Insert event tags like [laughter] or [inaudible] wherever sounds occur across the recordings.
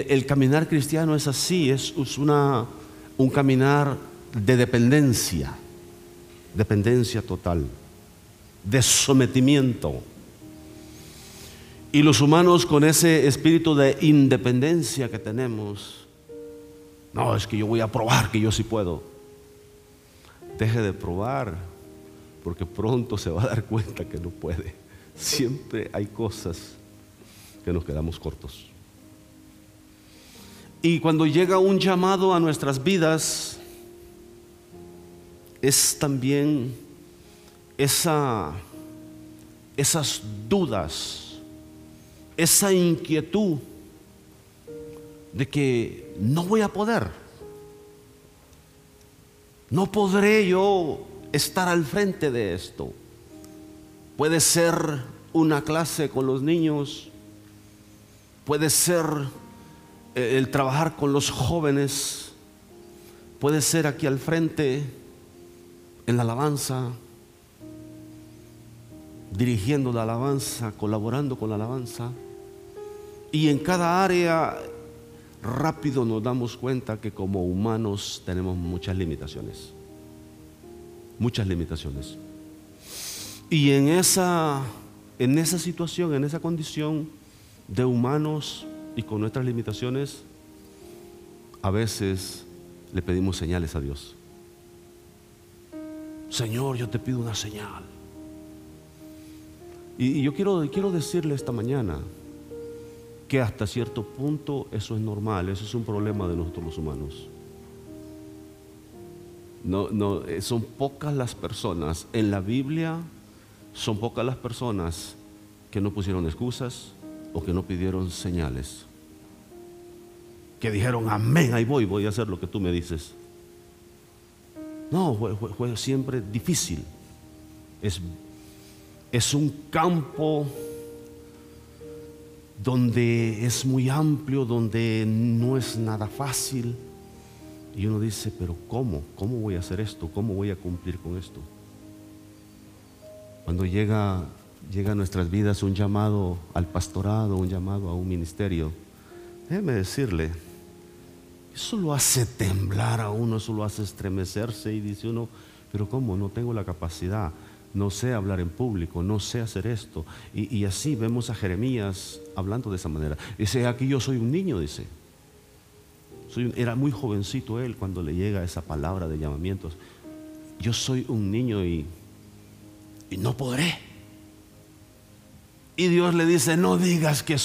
el, caminar cristiano es así, es, es una, un caminar de dependencia, dependencia total, de sometimiento. Y los humanos con ese espíritu de independencia que tenemos, no, es que yo voy a probar que yo sí puedo. Deje de probar, porque pronto se va a dar cuenta que no puede. Siempre hay cosas que nos quedamos cortos. Y cuando llega un llamado a nuestras vidas, es también esa, esas dudas, esa inquietud de que no voy a poder. No podré yo estar al frente de esto. Puede ser una clase con los niños, puede ser el trabajar con los jóvenes, puede ser aquí al frente en la alabanza, dirigiendo la alabanza, colaborando con la alabanza. Y en cada área rápido nos damos cuenta que como humanos tenemos muchas limitaciones. Muchas limitaciones. Y en esa, en esa situación, en esa condición de humanos y con nuestras limitaciones, a veces le pedimos señales a Dios. Señor, yo te pido una señal. Y, yo quiero, quiero decirle esta mañana que hasta cierto punto eso es normal, eso es un problema de nosotros los humanos. No, no, eh, son pocas las personas en la Biblia, son pocas las personas que no pusieron excusas o que no pidieron señales. Que dijeron, amén, ahí voy, voy a hacer lo que tú me dices. No, fue, fue- fue siempre difícil. Es, es un campo donde es muy amplio, donde no es nada fácil. Y uno dice, pero ¿cómo? ¿Cómo voy a hacer esto? ¿Cómo voy a cumplir con esto? Cuando llega, llega a nuestras vidas un llamado al pastorado, un llamado a un ministerio, déjeme decirle, eso lo hace temblar a uno, eso lo hace estremecerse y dice uno, pero ¿cómo? No tengo la capacidad, no sé hablar en público, no sé hacer esto. Y, así vemos a Jeremías hablando de esa manera. Dice, aquí yo soy un niño, dice. Era muy jovencito él cuando le llega esa palabra de llamamientos. Yo soy un niño y, y no podré. Y Dios le dice, no digas que,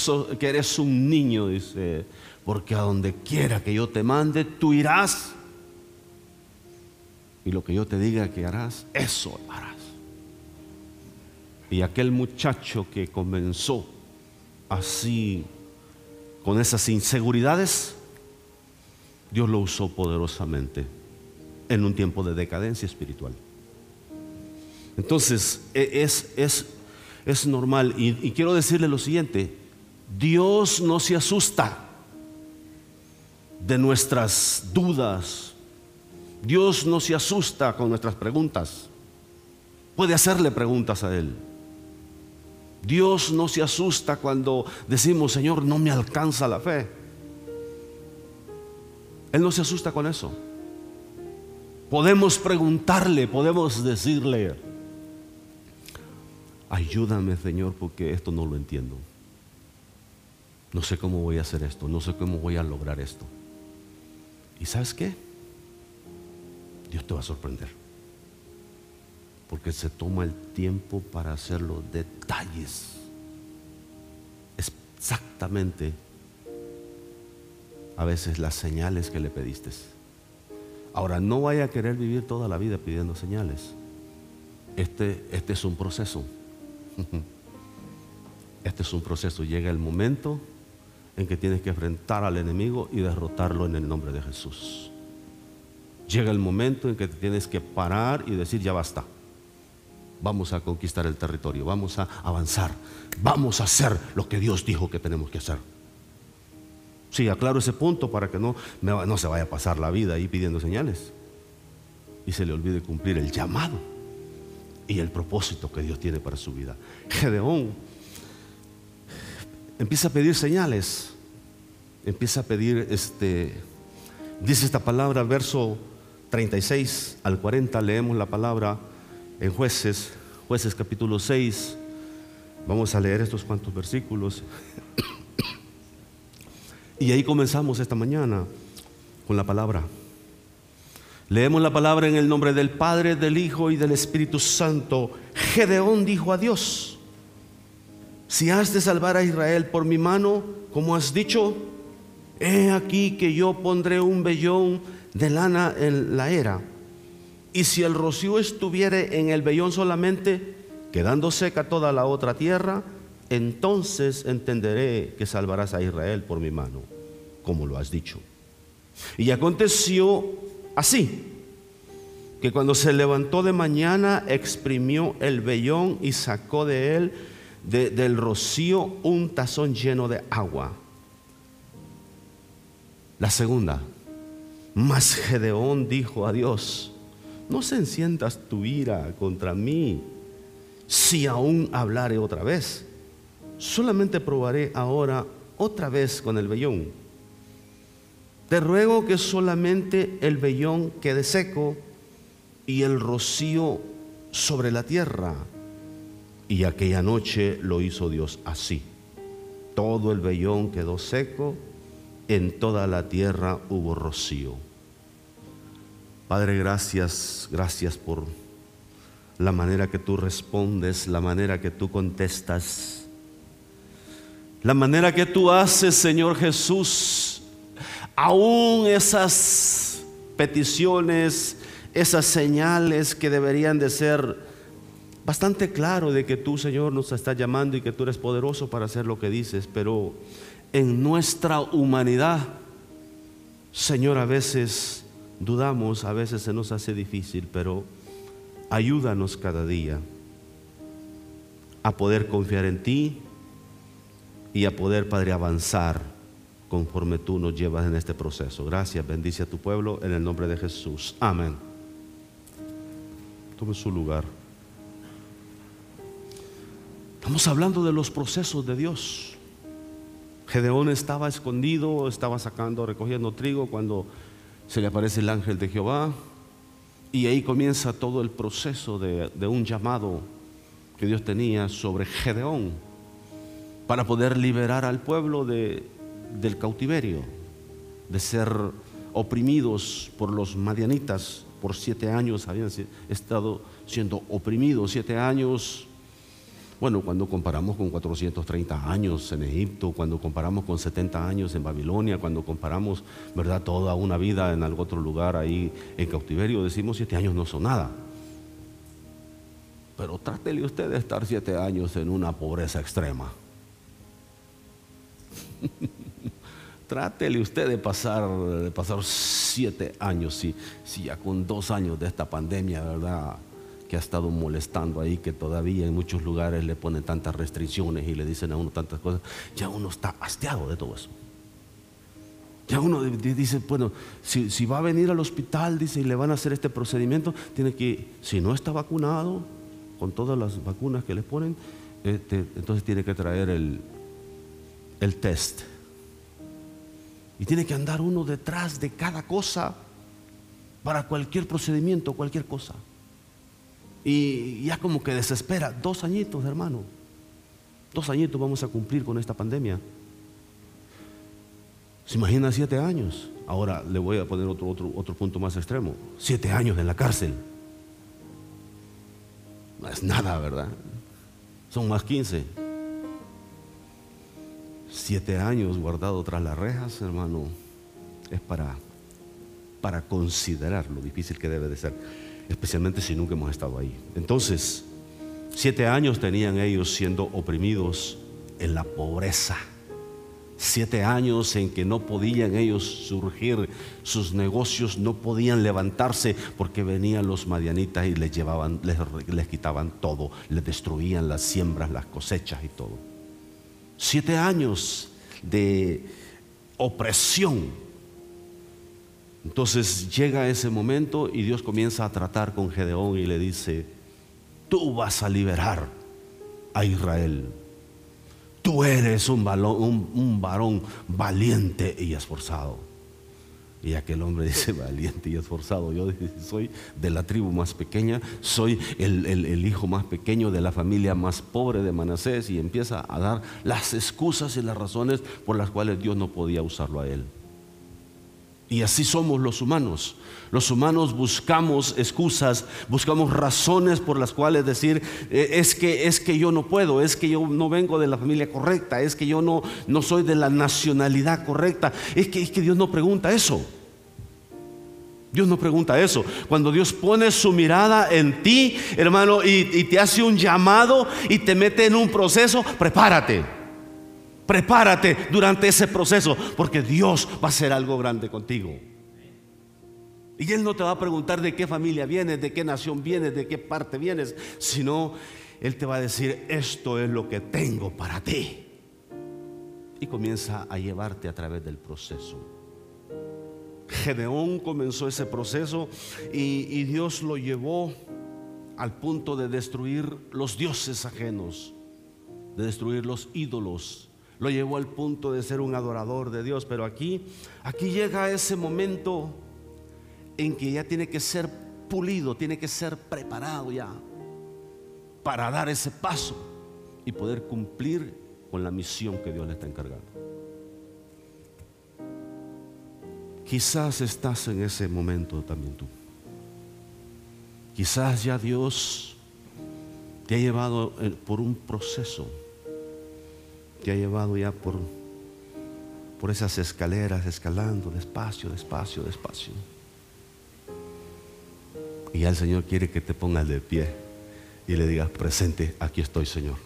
eres un niño, dice, porque a donde quiera que yo te mande, tú irás. Y lo que yo te diga que harás, eso harás. Y aquel muchacho que comenzó así, con esas inseguridades, Dios lo usó poderosamente en un tiempo de decadencia espiritual. Entonces, e- es, es, es normal. Y, quiero decirle lo siguiente, Dios no se asusta de nuestras dudas. Dios no se asusta con nuestras preguntas. Puede hacerle preguntas a Él. Dios no se asusta cuando decimos, Señor, no me alcanza la fe. Él no se asusta con eso. Podemos preguntarle, podemos decirle, ayúdame Señor porque esto no lo entiendo. No sé cómo voy a hacer esto, no sé cómo voy a lograr esto. ¿Y sabes qué? Dios te va a sorprender. Porque se toma el tiempo para hacer los detalles. Exactamente a veces las señales que le pediste. Ahora, no vaya a querer vivir toda la vida pidiendo señales. Este, este es un proceso. Este es un proceso. Llega el momento en que tienes que enfrentar al enemigo y derrotarlo en el nombre de Jesús. Llega el momento en que te tienes que parar y decir, ya basta. Vamos a conquistar el territorio, vamos a avanzar, vamos a hacer lo que Dios dijo que tenemos que hacer. Sí, aclaro ese punto para que no, no se vaya a pasar la vida ahí pidiendo señales y se le olvide cumplir el llamado y el propósito que Dios tiene para su vida. Gedeón empieza a pedir señales. empieza a pedir, este, dice esta palabra, verso 36 al 40, leemos la palabra en jueces, jueces capítulo 6, vamos a leer estos cuantos versículos. [coughs] Y ahí comenzamos esta mañana con la palabra. Leemos la palabra en el nombre del Padre, del Hijo y del Espíritu Santo. Gedeón dijo a Dios, si has de salvar a Israel por mi mano, como has dicho, he aquí que yo pondré un vellón de lana en la era. Y si el rocío estuviere en el vellón solamente, quedando seca toda la otra tierra, entonces entenderé que salvarás a Israel por mi mano, como lo has dicho. Y aconteció así, que cuando se levantó de mañana exprimió el vellón y sacó de él, del rocío, un tazón lleno de agua. La segunda, mas Gedeón dijo a Dios, no se enciendas tu ira contra mí si aún hablare otra vez. Solamente probaré ahora otra vez con el vellón te ruego que solamente el vellón quede seco y el rocío sobre la tierra. Y aquella noche lo hizo Dios así. Todo el vellón quedó seco, en toda la tierra hubo rocío. Padre, gracias, gracias por la manera que tú respondes, la manera que tú contestas, la manera que tú haces, Señor Jesús aún esas peticiones, esas señales que deberían de ser bastante claro de que tú, Señor, nos estás llamando y que tú eres poderoso para hacer lo que dices, pero en nuestra humanidad, Señor, a veces dudamos, a veces se nos hace difícil, pero ayúdanos cada día a poder confiar en ti y a poder, Padre, avanzar conforme tú nos llevas en este proceso. Gracias, bendice a tu pueblo en el nombre de Jesús. Amén. Tome su lugar. Estamos hablando de los procesos de Dios. Gedeón estaba escondido, estaba sacando, recogiendo trigo cuando se le aparece el ángel de Jehová. Y ahí comienza todo el proceso de, de un llamado que Dios tenía sobre Gedeón para poder liberar al pueblo de, del cautiverio, de ser oprimidos por los madianitas. Por siete años habían estado siendo oprimidos, siete años. Bueno, cuando comparamos con 430 años en Egipto, cuando comparamos con 70 años en Babilonia, cuando comparamos, ¿verdad?, toda una vida en algún otro lugar ahí en cautiverio, decimos siete años no son nada. Pero trátele usted de estar siete años en una pobreza extrema. [laughs] Trátele usted de pasar, de pasar siete años, si, ya con dos años de esta pandemia, ¿verdad? Que ha estado molestando ahí, que todavía en muchos lugares le ponen tantas restricciones y le dicen a uno tantas cosas, ya uno está hastiado de todo eso. Ya uno dice, bueno, si, va a venir al hospital, dice, y le van a hacer este procedimiento, tiene que, si no está vacunado, con todas las vacunas que le ponen, este, entonces tiene que traer el test y tiene que andar uno detrás de cada cosa para cualquier procedimiento, cualquier cosa. Y ya como que desespera. Dos añitos, hermano. Dos añitos vamos a cumplir con esta pandemia. ¿Se imagina siete años? Ahora le voy a poner otro, otro, otro punto más extremo. Siete años en la cárcel. No es nada, ¿verdad? Son más quince siete años guardado tras las rejas, hermano, es para, para considerar lo difícil que debe de ser, especialmente si nunca hemos estado ahí. Entonces, siete años tenían ellos siendo oprimidos en la pobreza. Siete años en que no podían ellos surgir, sus negocios no podían levantarse porque venían los madianitas y les llevaban, les, les quitaban todo, les destruían las siembras, las cosechas y todo. Siete años de opresión. Entonces llega ese momento y Dios comienza a tratar con Gedeón y le dice, tú vas a liberar a Israel. tú eres un, un varón valiente y esforzado. Y aquel hombre dice, [laughs] valiente y esforzado. Yo soy de la tribu más pequeña, soy el, hijo más pequeño de la familia más pobre de Manasés y empieza a dar las excusas y las razones por las cuales Dios no podía usarlo a él. Y así somos los humanos. Los humanos buscamos excusas, buscamos razones por las cuales decir, eh, es que, es que yo no puedo, es que yo no vengo de la familia correcta, es que yo no, no soy de la nacionalidad correcta, es que, es que Dios no pregunta eso. Dios no pregunta eso. Cuando Dios pone su mirada en ti, hermano, y, y te hace un llamado y te mete en un proceso, prepárate. Prepárate durante ese proceso porque Dios va a hacer algo grande contigo. Y Él no te va a preguntar de qué familia vienes, de qué nación vienes, de qué parte vienes, sino Él te va a decir, esto es lo que tengo para ti. Y comienza a llevarte a través del proceso. Gedeón comenzó ese proceso y, y Dios lo llevó al punto de destruir los dioses ajenos, de destruir los ídolos lo llevó al punto de ser un adorador de Dios, pero aquí, aquí llega ese momento en que ya tiene que ser pulido, tiene que ser preparado ya para dar ese paso y poder cumplir con la misión que Dios le está encargando. Quizás estás en ese momento también tú. Quizás ya Dios te ha llevado por un proceso te ha llevado ya por, por esas escaleras, escalando despacio, despacio, despacio. Y ya el Señor quiere que te pongas de pie y le digas, presente, aquí estoy Señor,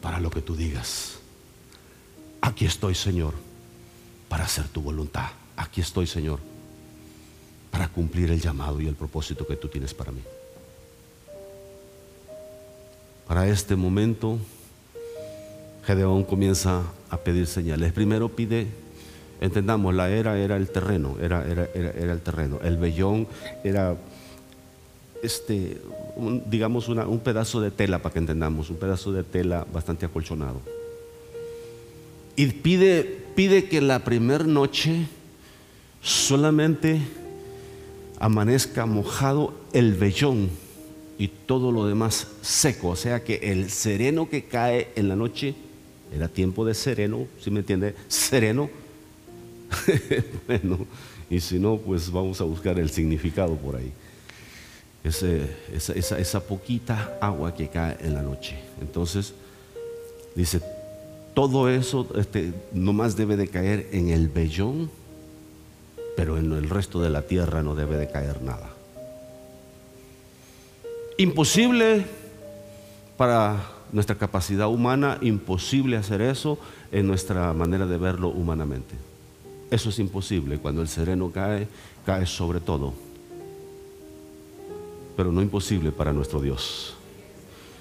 para lo que tú digas. Aquí estoy Señor, para hacer tu voluntad. Aquí estoy Señor, para cumplir el llamado y el propósito que tú tienes para mí. Para este momento Gedeón comienza a pedir señales. Primero pide, entendamos, la era era el terreno, era, era, era, el terreno. El vellón era, este, digamos, un pedazo de tela, para que entendamos, un pedazo de tela bastante acolchonado. Y pide, pide que la primera noche solamente amanezca mojado el vellón y todo lo demás seco. O sea que el sereno que cae en la noche era tiempo de sereno, si me entiende? Sereno. [laughs] bueno, y si no, pues vamos a buscar el significado por ahí. esa, esa, poquita agua que cae en la noche. Entonces, dice, todo eso este, nomás debe de caer en el vellón, pero en el resto de la tierra no debe de caer nada. Imposible para nuestra capacidad humana, imposible hacer eso en nuestra manera de verlo humanamente. Eso es imposible. Cuando el sereno cae, cae sobre todo. Pero no imposible para nuestro Dios.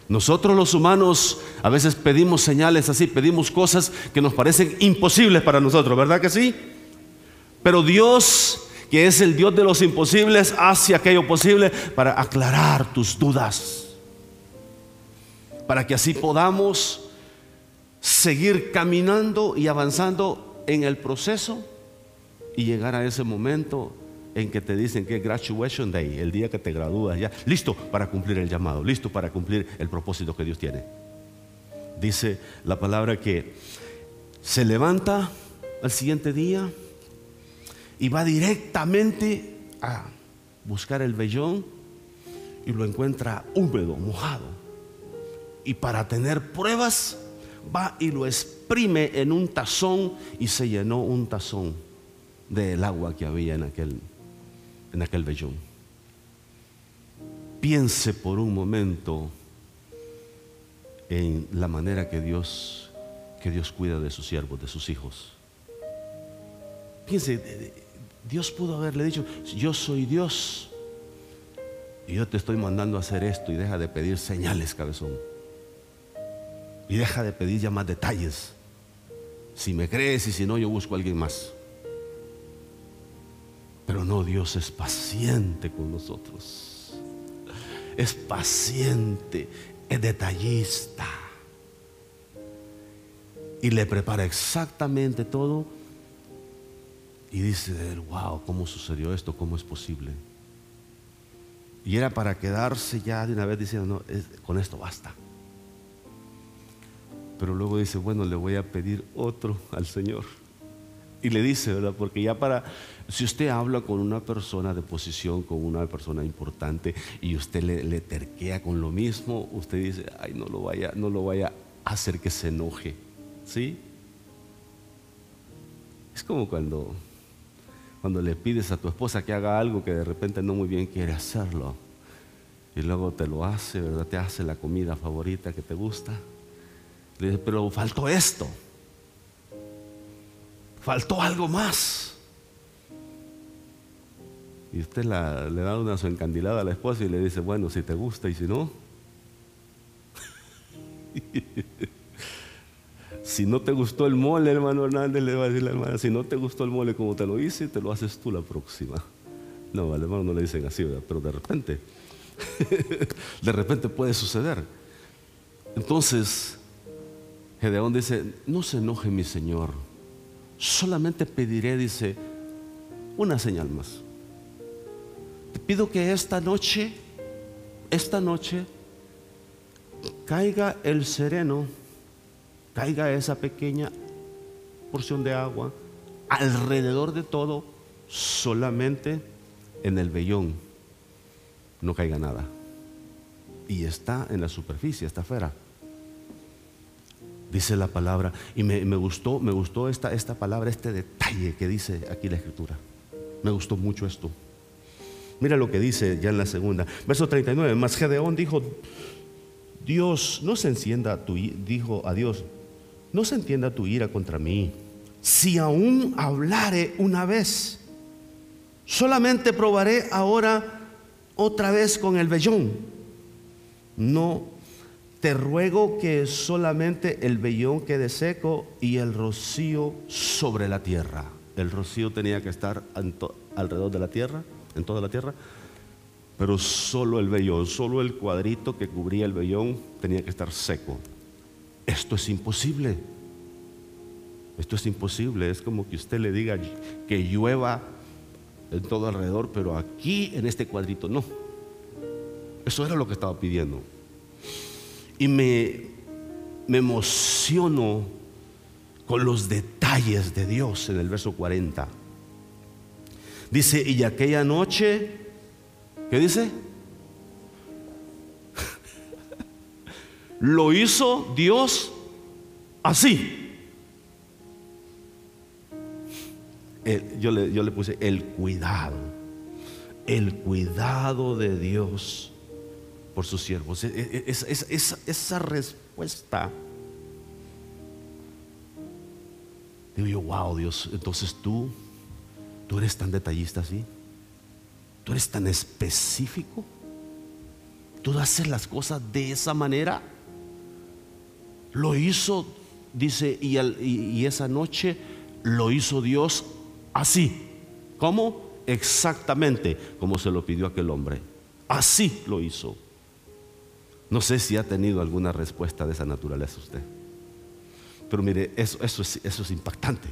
Nosotros los humanos a veces pedimos señales así, pedimos cosas que nos parecen imposibles para nosotros, ¿verdad que sí? Pero Dios, que es el Dios de los imposibles, hace aquello posible para aclarar tus dudas para que así podamos seguir caminando y avanzando en el proceso y llegar a ese momento en que te dicen que es graduation day, el día que te gradúas ya, listo para cumplir el llamado, listo para cumplir el propósito que Dios tiene. Dice la palabra que se levanta al siguiente día y va directamente a buscar el vellón y lo encuentra húmedo, mojado y para tener pruebas va y lo exprime en un tazón y se llenó un tazón del agua que había en aquel, en aquel vellón. Piense por un momento en la manera que Dios, que Dios cuida de sus siervos, de sus hijos. Piense, Dios pudo haberle dicho, yo soy Dios y yo te estoy mandando a hacer esto y deja de pedir señales, cabezón. Y deja de pedir ya más detalles. Si me crees y si no, yo busco a alguien más. Pero no, Dios es paciente con nosotros. Es paciente, es detallista. Y le prepara exactamente todo. Y dice wow, ¿cómo sucedió esto? ¿Cómo es posible? Y era para quedarse ya de una vez diciendo, no, con esto basta. Pero luego dice, bueno, le voy a pedir otro al Señor. Y le dice, ¿verdad? Porque ya para, si usted habla con una persona de posición, con una persona importante, y usted le, terquea con lo mismo, usted dice, ay, no lo vaya, no lo vaya a hacer que se enoje. ¿Sí? Es como cuando, cuando le pides a tu esposa que haga algo que de repente no muy bien quiere hacerlo. Y luego te lo hace, ¿verdad? Te hace la comida favorita que te gusta. Le pero faltó esto. Faltó algo más. Y usted le da una su encandilada a la esposa y le dice, bueno, si te gusta y si no. [laughs] si no te gustó el mole, hermano Hernández, le va a decir la hermana, si no te gustó el mole como te lo hice, te lo haces tú la próxima. No, al hermano no le dicen así, pero de repente, [laughs] de repente puede suceder. Entonces, Gedeón dice, no se enoje mi Señor solamente pediré, dice, una señal más. Te pido que esta noche, esta noche, caiga el sereno, caiga esa pequeña porción de agua alrededor de todo, solamente en el vellón, no caiga nada. Y está en la superficie, está afuera dice la palabra. Y me, gustó, me gustó esta, esta palabra, este detalle que dice aquí la escritura. Me gustó mucho esto. Mira lo que dice ya en la segunda. Verso 39. Mas Gedeón dijo, Dios, no se encienda tu dijo a Dios, no se entienda tu ira contra mí. Si aún hablare una vez, solamente probaré ahora otra vez con el vellón. No te ruego que solamente el vellón quede seco y el rocío sobre la tierra. El rocío tenía que estar alrededor de la tierra, en toda la tierra, pero solo el vellón, solo el cuadrito que cubría el vellón tenía que estar seco. Esto es imposible. Esto es imposible. Es como que usted le diga que llueva en todo alrededor, pero aquí en este cuadrito no. Eso era lo que estaba pidiendo. Y me, me emociono con los detalles de Dios en el verso 40. Dice, y aquella noche, ¿qué dice? [laughs] Lo hizo Dios así. yo, le, yo le puse el cuidado, el cuidado de Dios por sus siervos. E, e, esa respuesta. Digo yo, wow, Dios, entonces tú, tú eres tan detallista así. Tú eres tan específico. Tú haces las cosas de esa manera. Lo hizo, dice, y, y esa noche lo hizo Dios así. ¿Cómo? Exactamente como se lo pidió aquel hombre. Así lo hizo. No sé si ha tenido alguna respuesta de esa naturaleza usted. Pero mire, eso, eso, es, impactante.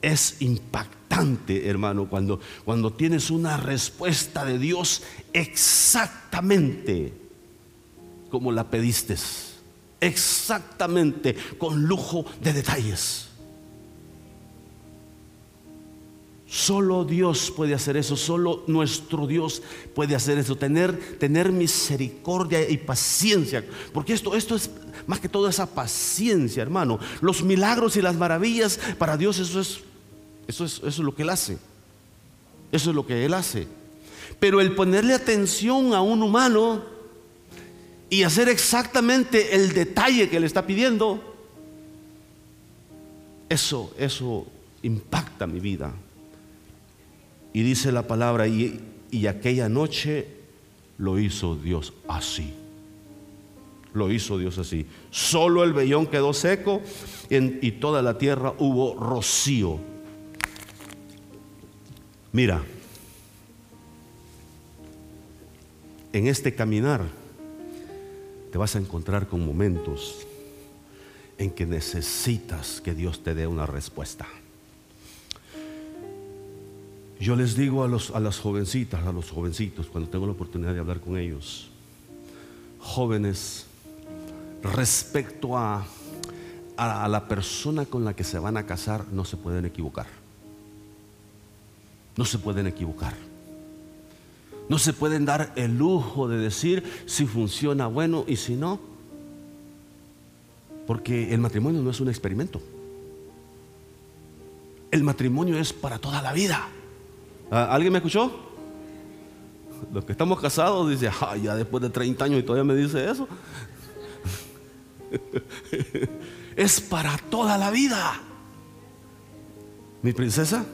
Es impactante, hermano, cuando, cuando tienes una respuesta de Dios exactamente como la pediste. Exactamente, con lujo de detalles. Solo Dios puede hacer eso, solo nuestro Dios puede hacer eso, tener, tener misericordia y paciencia, porque esto, esto es más que todo esa paciencia, hermano. Los milagros y las maravillas para Dios eso es, eso es, eso es lo que Él hace, eso es lo que Él hace. Pero el ponerle atención a un humano y hacer exactamente el detalle que le está pidiendo, eso, eso impacta mi vida. Y dice la palabra, y, aquella noche lo hizo Dios así. Lo hizo Dios así. Solo el vellón quedó seco y toda la tierra hubo rocío. Mira, en este caminar te vas a encontrar con momentos en que necesitas que Dios te dé una respuesta. Yo les digo a, los, a las jovencitas, a los jovencitos, cuando tengo la oportunidad de hablar con ellos, jóvenes, respecto a, a la persona con la que se van a casar, no se pueden equivocar. No se pueden equivocar. No se pueden dar el lujo de decir si funciona bueno y si no. Porque el matrimonio no es un experimento. El matrimonio es para toda la vida. ¿Ah, ¿Alguien me escuchó? Los que estamos casados dicen, ya después de 30 años y todavía me dice eso. [laughs] es para toda la vida. Mi princesa,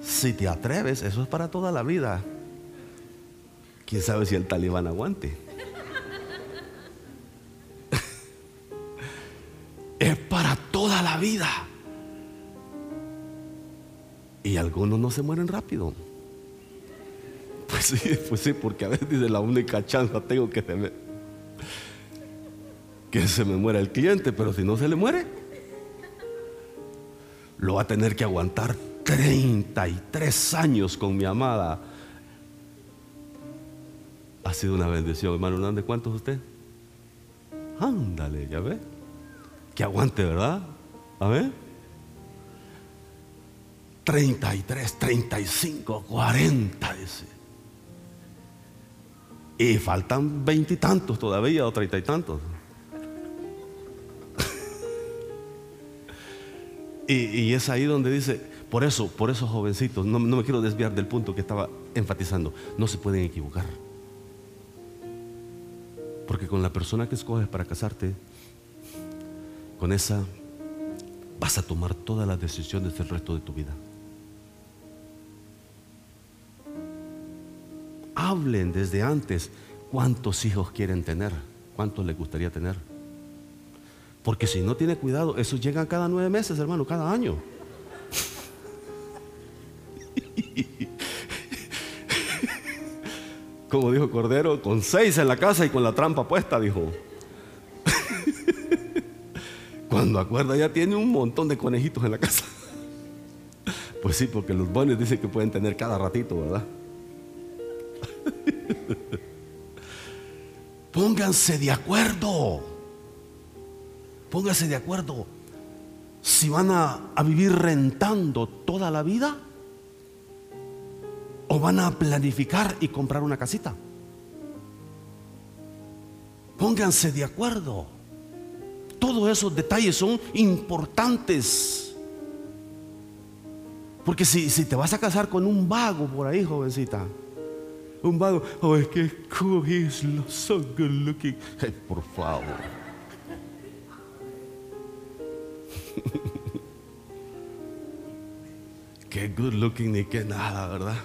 si te atreves, eso es para toda la vida. Quién sabe si el talibán aguante. [laughs] es para toda la vida. Y algunos no se mueren rápido. Pues sí, pues sí, porque a veces dice la única chance tengo que se que se me muera el cliente, pero si no se le muere, lo va a tener que aguantar 33 años con mi amada. Ha sido una bendición, hermano ¿De ¿Cuántos usted? Ándale, ya ve. Que aguante, ¿verdad? A ver. 33, 35, 40, dice. Y faltan veintitantos todavía o treinta y tantos. [laughs] y, y es ahí donde dice, por eso, por eso jovencitos, no, me quiero desviar del punto que estaba enfatizando, no se pueden equivocar. Porque con la persona que escoges para casarte, con esa vas a tomar todas las decisiones del resto de tu vida. Hablen desde antes cuántos hijos quieren tener, cuántos les gustaría tener. Porque si no tiene cuidado, eso llega cada nueve meses, hermano, cada año. [laughs] Como dijo Cordero, con seis en la casa y con la trampa puesta, dijo. [laughs] Cuando acuerda ya tiene un montón de conejitos en la casa. [laughs] Pues sí, porque los bones dicen que pueden tener cada ratito, ¿verdad? Pónganse de acuerdo. Pónganse de acuerdo. Si van a, a vivir rentando toda la vida o van a planificar y comprar una casita. Pónganse de acuerdo. Todos esos detalles son importantes. Porque si, si, te vas a casar con un vago por ahí, jovencita, un vago, oh, es que cookies los so good looking. por favor. [laughs] qué good looking ni qué nada, ¿verdad?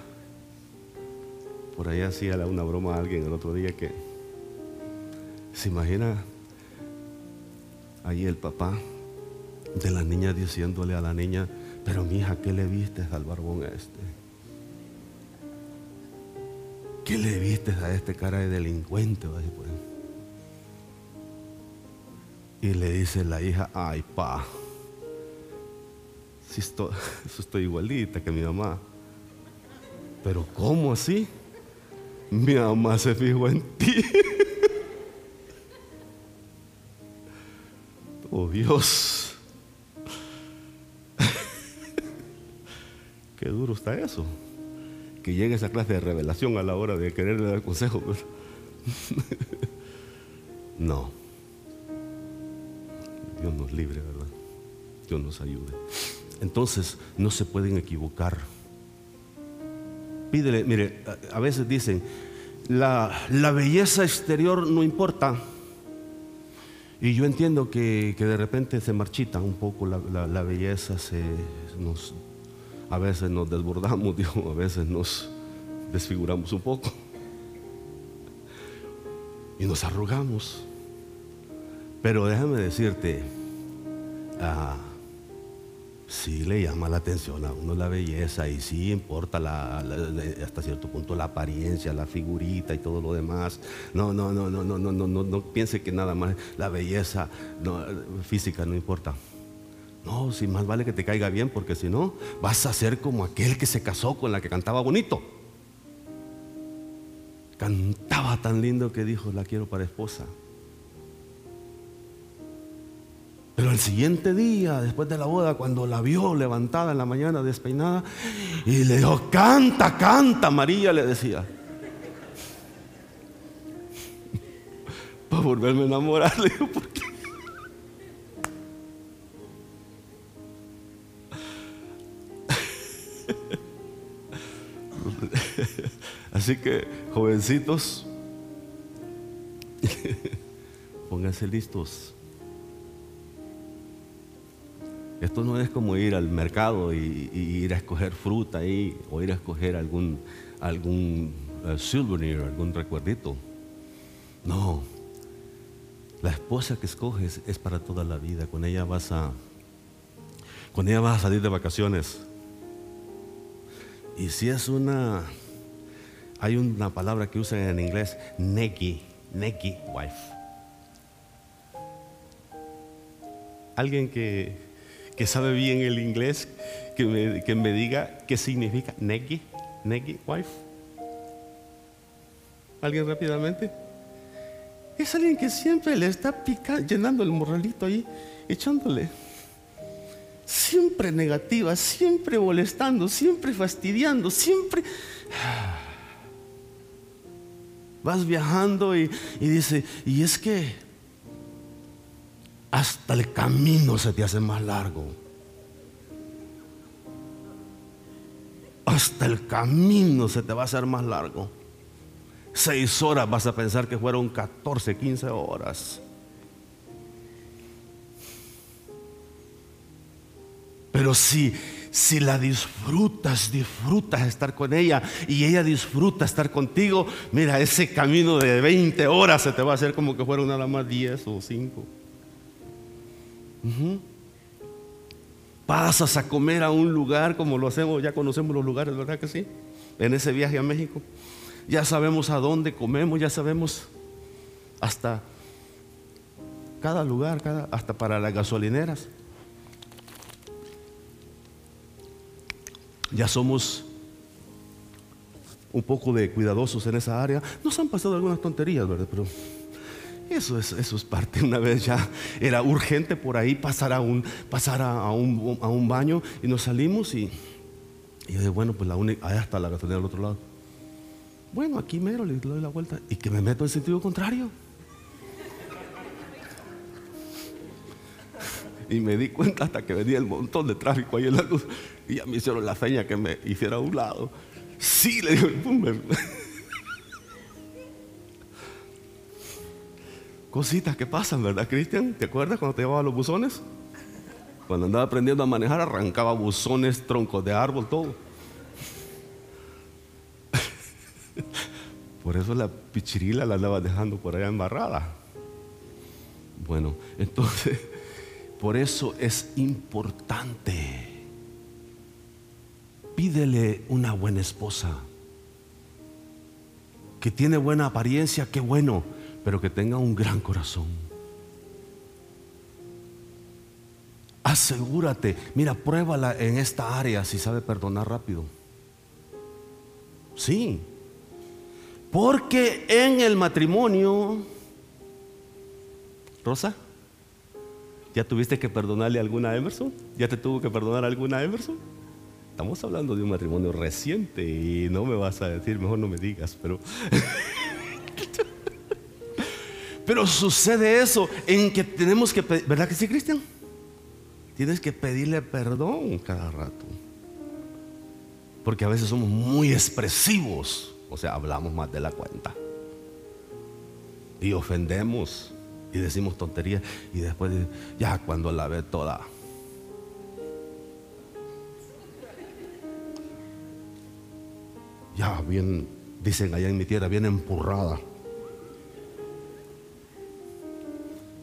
Por ahí hacía una broma a alguien el otro día que se imagina ahí el papá de la niña diciéndole a la niña, pero mi hija, ¿qué le viste al barbón este? ¿Qué le viste a este cara de delincuente? Y le dice la hija, ay pa, si estoy, [laughs] estoy igualita que mi mamá. Pero ¿cómo así? Mi mamá se fijó en ti. [laughs] Oh Dios. [laughs] Qué duro está eso. Que llegue esa clase de revelación a la hora de quererle dar consejo. [laughs] No. Dios nos libre, ¿verdad? Dios nos ayude. Entonces, no se pueden equivocar pídele, mire, a veces dicen, la, belleza exterior no importa. Y yo entiendo que, de repente se marchita un poco la, belleza, se, nos, a veces nos desbordamos, [laughs] a veces nos desfiguramos un poco. Y nos arrugamos. Pero déjame decirte, ah, sí le llama la atención a uno la belleza y sí importa hasta cierto punto la apariencia, la figurita y todo lo demás. No, no, no, no, no, no, no, no, no piense que nada más la belleza física no importa. No, si más vale que te caiga bien, porque si no, vas a ser como aquel que se casó con la que cantaba bonito. Cantaba tan lindo que dijo, la quiero para esposa. Pero el siguiente día, después de la boda, cuando la vio levantada en la mañana, despeinada, y le dijo, canta, canta, María, le decía. [laughs] Para volverme a enamorar, le dijo, ¿por Así que, jovencitos, [laughs] pónganse listos. Esto no es como ir al mercado y, ir a escoger fruta ahí o ir a escoger algún, algún uh, souvenir, algún recuerdito. No. La esposa que escoges es para toda la vida. Con ella vas a, con ella vas a salir de vacaciones. Y si es una, hay una palabra que usan en inglés, neki, neki wife. Alguien que que sabe bien el inglés, que me, que me diga qué significa neggy, neggy wife. ¿Alguien rápidamente? Es alguien que siempre le está picando, llenando el morralito ahí, echándole. Siempre negativa, siempre molestando, siempre fastidiando, siempre... Vas viajando y, y dice, y es que hasta el camino se te hace más largo. Hasta el camino se te va a hacer más largo. Seis horas vas a pensar que fueron 14, 15 horas. Pero si, si la disfrutas, disfrutas estar con ella y ella disfruta estar contigo, mira, ese camino de 20 horas se te va a hacer como que fueron nada más 10 o 5. Pasas a comer a un lugar como lo hacemos, ya conocemos los lugares, ¿verdad que sí? En ese viaje a México. Ya sabemos a dónde comemos, ya sabemos hasta cada lugar, hasta para las gasolineras. Ya somos un poco de cuidadosos en esa área. Nos han pasado algunas tonterías, ¿verdad? Pero eso es, eso es parte. Una vez ya era urgente por ahí pasar a un, pasar a, un, a un baño y nos salimos y, y yo dije, bueno, pues la única, allá está la gasolina al otro lado. Bueno, aquí mero le doy la vuelta y que me meto en sentido contrario. Y me di cuenta hasta que venía el montón de tráfico ahí en la luz. Y ya me hicieron la seña que me hiciera a un lado. Sí, le digo, [laughs] Cositas que pasan, ¿verdad, Cristian? ¿Te acuerdas cuando te llevaba los buzones? Cuando andaba aprendiendo a manejar, arrancaba buzones, troncos de árbol, todo. [laughs] Por eso la pichirila la andaba dejando por allá embarrada. Bueno, entonces, [laughs] por eso es importante. Pídele una buena esposa. Que tiene buena apariencia, qué bueno pero que tenga un gran corazón. Asegúrate, mira, pruébala en esta área si sabe perdonar rápido. Sí, porque en el matrimonio, Rosa, ¿ya tuviste que perdonarle a alguna Emerson? ¿Ya te tuvo que perdonar a alguna Emerson? Estamos hablando de un matrimonio reciente y no me vas a decir, mejor no me digas, pero... [laughs] Pero sucede eso en que tenemos que pedir, ¿verdad que sí, Cristian? Tienes que pedirle perdón cada rato. Porque a veces somos muy expresivos, o sea, hablamos más de la cuenta. Y ofendemos y decimos tonterías y después ya cuando la ve toda ya bien dicen allá en mi tierra bien empurrada.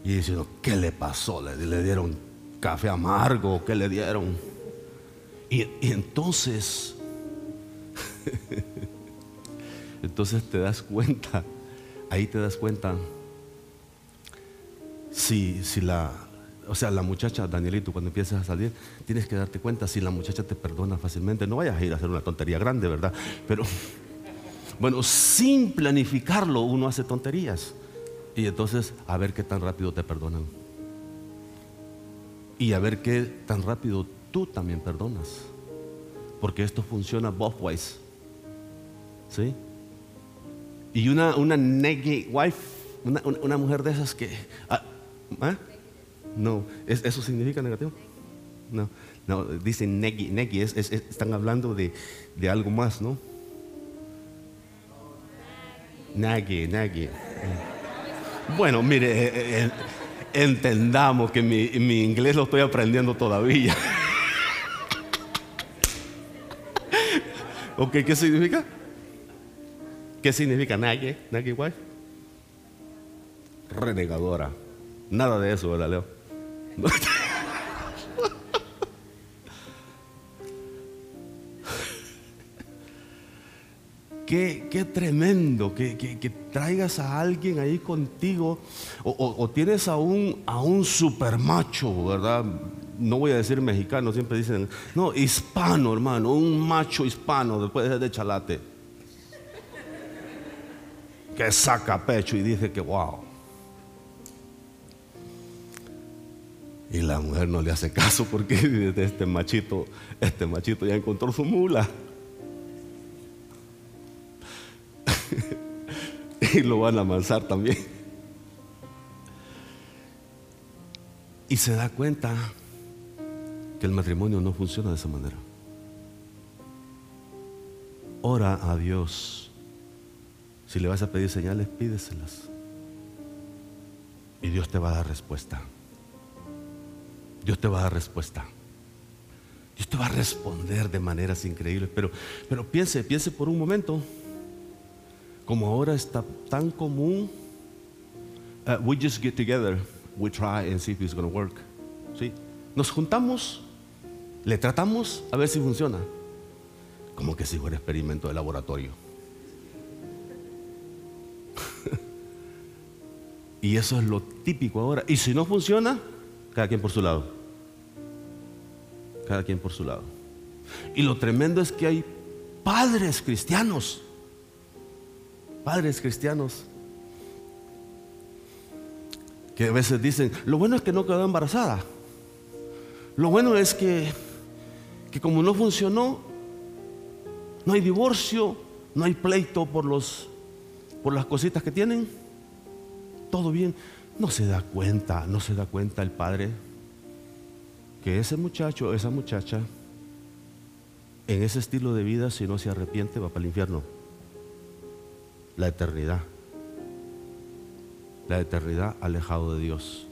Y diciendo, ¿qué le pasó? ¿Le, dieron café amargo? ¿Qué le dieron? Y, y entonces, [laughs] entonces te das cuenta, ahí te das cuenta, si, si la, o sea, la muchacha, Danielito, cuando empiezas a salir, tienes que darte cuenta si la muchacha te perdona fácilmente. No vayas a ir a hacer una tontería grande, ¿verdad? Pero, bueno, sin planificarlo uno hace tonterías. Y entonces, a ver qué tan rápido te perdonan. Y a ver qué tan rápido tú también perdonas. Porque esto funciona both ways. ¿Sí? Y una, una wife, una, una- mujer de esas que... ah, ¿ah? No, ¿es- ¿eso significa negativo? No, no, dicen neggy, neggy, es- es- es- están hablando de, de algo más, ¿no? Naggy, naggy. Bueno, mire, eh, eh, entendamos que mi, mi inglés lo estoy aprendiendo todavía. [laughs] ok, ¿qué significa? ¿Qué significa naggy, naggy wife? Renegadora. Nada de eso, ¿verdad, Leo? [laughs] Qué, qué tremendo que, que- que traigas a alguien ahí contigo o, o- o tienes a un, a un super macho, ¿verdad? No voy a decir mexicano, siempre dicen, no, hispano, hermano, un macho hispano, después de de chalate, que saca pecho y dice que wow. Y la mujer no le hace caso porque [laughs] este machito, este machito ya encontró su mula. [laughs] y lo van a amansar también. Y se da cuenta que el matrimonio no funciona de esa manera. Ora a Dios. Si le vas a pedir señales, pídeselas. Y Dios te va a dar respuesta. Dios te va a dar respuesta. Dios te va a responder de maneras increíbles. Pero, pero piense, piense por un momento como ahora está tan común, uh, we just get together, we try and see if it's going to work. ¿Sí? Nos juntamos, le tratamos a ver si funciona. Como que si fuera experimento de laboratorio. [laughs] y eso es lo típico ahora. Y si no funciona, cada quien por su lado. Cada quien por su lado. Y lo tremendo es que hay padres cristianos padres cristianos que a veces dicen, lo bueno es que no quedó embarazada. Lo bueno es que, que como no funcionó, no hay divorcio, no hay pleito por, los, por las cositas que tienen. Todo bien. No se da cuenta, no se da cuenta el padre que ese muchacho, esa muchacha, en ese estilo de vida, si no se arrepiente, va para el infierno la eternidad. La eternidad alejado de Dios.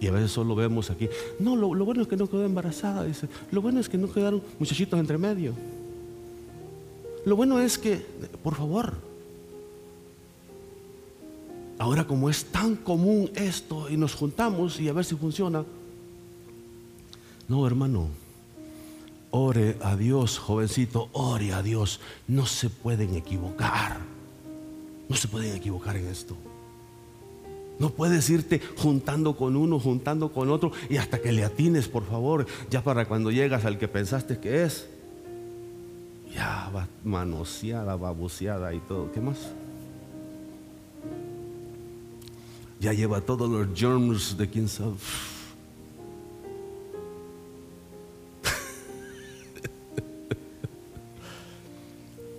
Y a veces solo vemos aquí, no, lo, lo bueno es que no quedó embarazada, dice, lo bueno es que no quedaron muchachitos entre medio. Lo bueno es que, por favor, ahora como es tan común esto y nos juntamos y a ver si funciona, no hermano, ore a Dios, jovencito, ore a Dios, no se pueden equivocar. No se pueden equivocar en esto. No puedes irte juntando con uno, juntando con otro y hasta que le atines, por favor, ya para cuando llegas al que pensaste que es, ya va manoseada, baboseada y todo. ¿Qué más? Ya lleva todos los germs de quién sabe.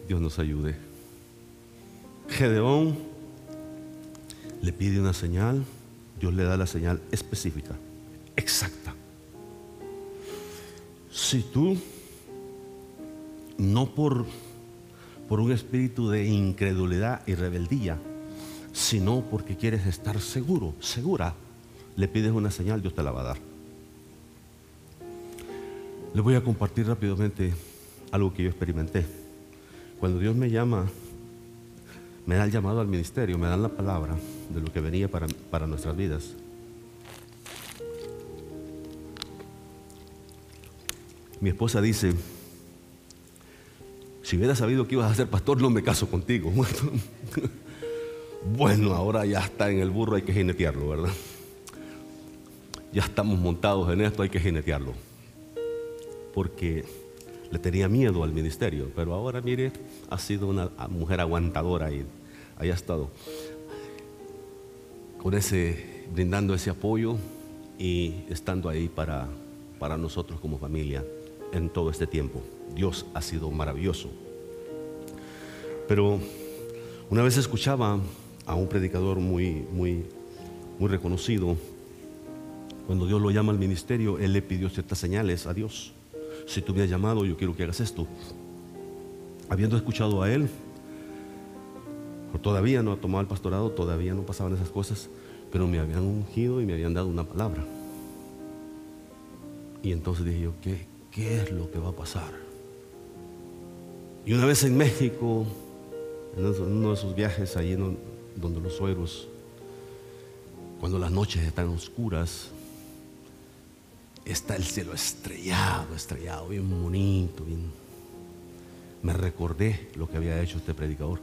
Dios nos ayude. Gedeón le pide una señal, Dios le da la señal específica, exacta. Si tú, no por, por un espíritu de incredulidad y rebeldía, sino porque quieres estar seguro, segura, le pides una señal, Dios te la va a dar. Le voy a compartir rápidamente algo que yo experimenté. Cuando Dios me llama me da el llamado al ministerio, me dan la palabra de lo que venía para, para nuestras vidas. Mi esposa dice, si hubiera sabido que ibas a ser pastor, no me caso contigo. [laughs] Bueno, ahora ya está en el burro, hay que jinetearlo, ¿verdad? Ya estamos montados en esto, hay que jinetearlo. Porque le tenía miedo al ministerio, pero ahora mire, ha sido una mujer aguantadora y haya estado con ese, brindando ese apoyo y estando ahí para, para nosotros como familia en todo este tiempo. Dios ha sido maravilloso. Pero una vez escuchaba a un predicador muy, muy, muy reconocido, cuando Dios lo llama al ministerio, él le pidió ciertas señales a Dios. Si tú me has llamado, yo quiero que hagas esto. Habiendo escuchado a él, todavía no ha tomado el pastorado, todavía no pasaban esas cosas, pero me habían ungido y me habían dado una palabra. Y entonces dije yo, ¿qué, qué es lo que va a pasar? Y una vez en México, en uno de esos viajes allí donde los sueros, cuando las noches están oscuras, está el cielo estrellado, estrellado, bien bonito, bien. Me recordé lo que había hecho este predicador.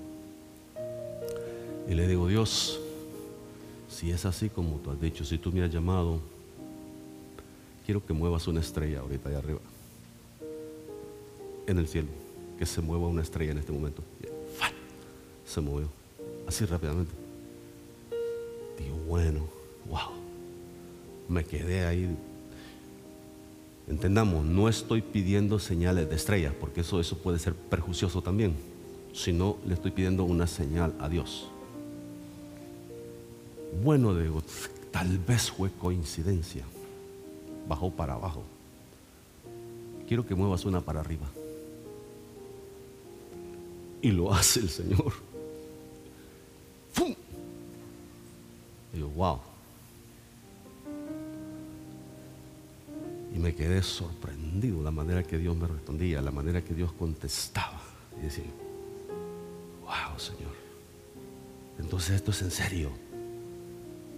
Y le digo, Dios, si es así como tú has dicho, si tú me has llamado, quiero que muevas una estrella ahorita allá arriba, en el cielo, que se mueva una estrella en este momento. Se movió, así rápidamente. Digo, bueno, wow. Me quedé ahí. Entendamos, no estoy pidiendo señales de estrella, porque eso, eso puede ser perjuicioso también, sino le estoy pidiendo una señal a Dios. Bueno, digo, tal vez fue coincidencia. Bajó para abajo. Quiero que muevas una para arriba. Y lo hace el Señor. Wow. Y me quedé sorprendido la manera que Dios me respondía, la manera que Dios contestaba. Y decía, wow, Señor. Entonces esto es en serio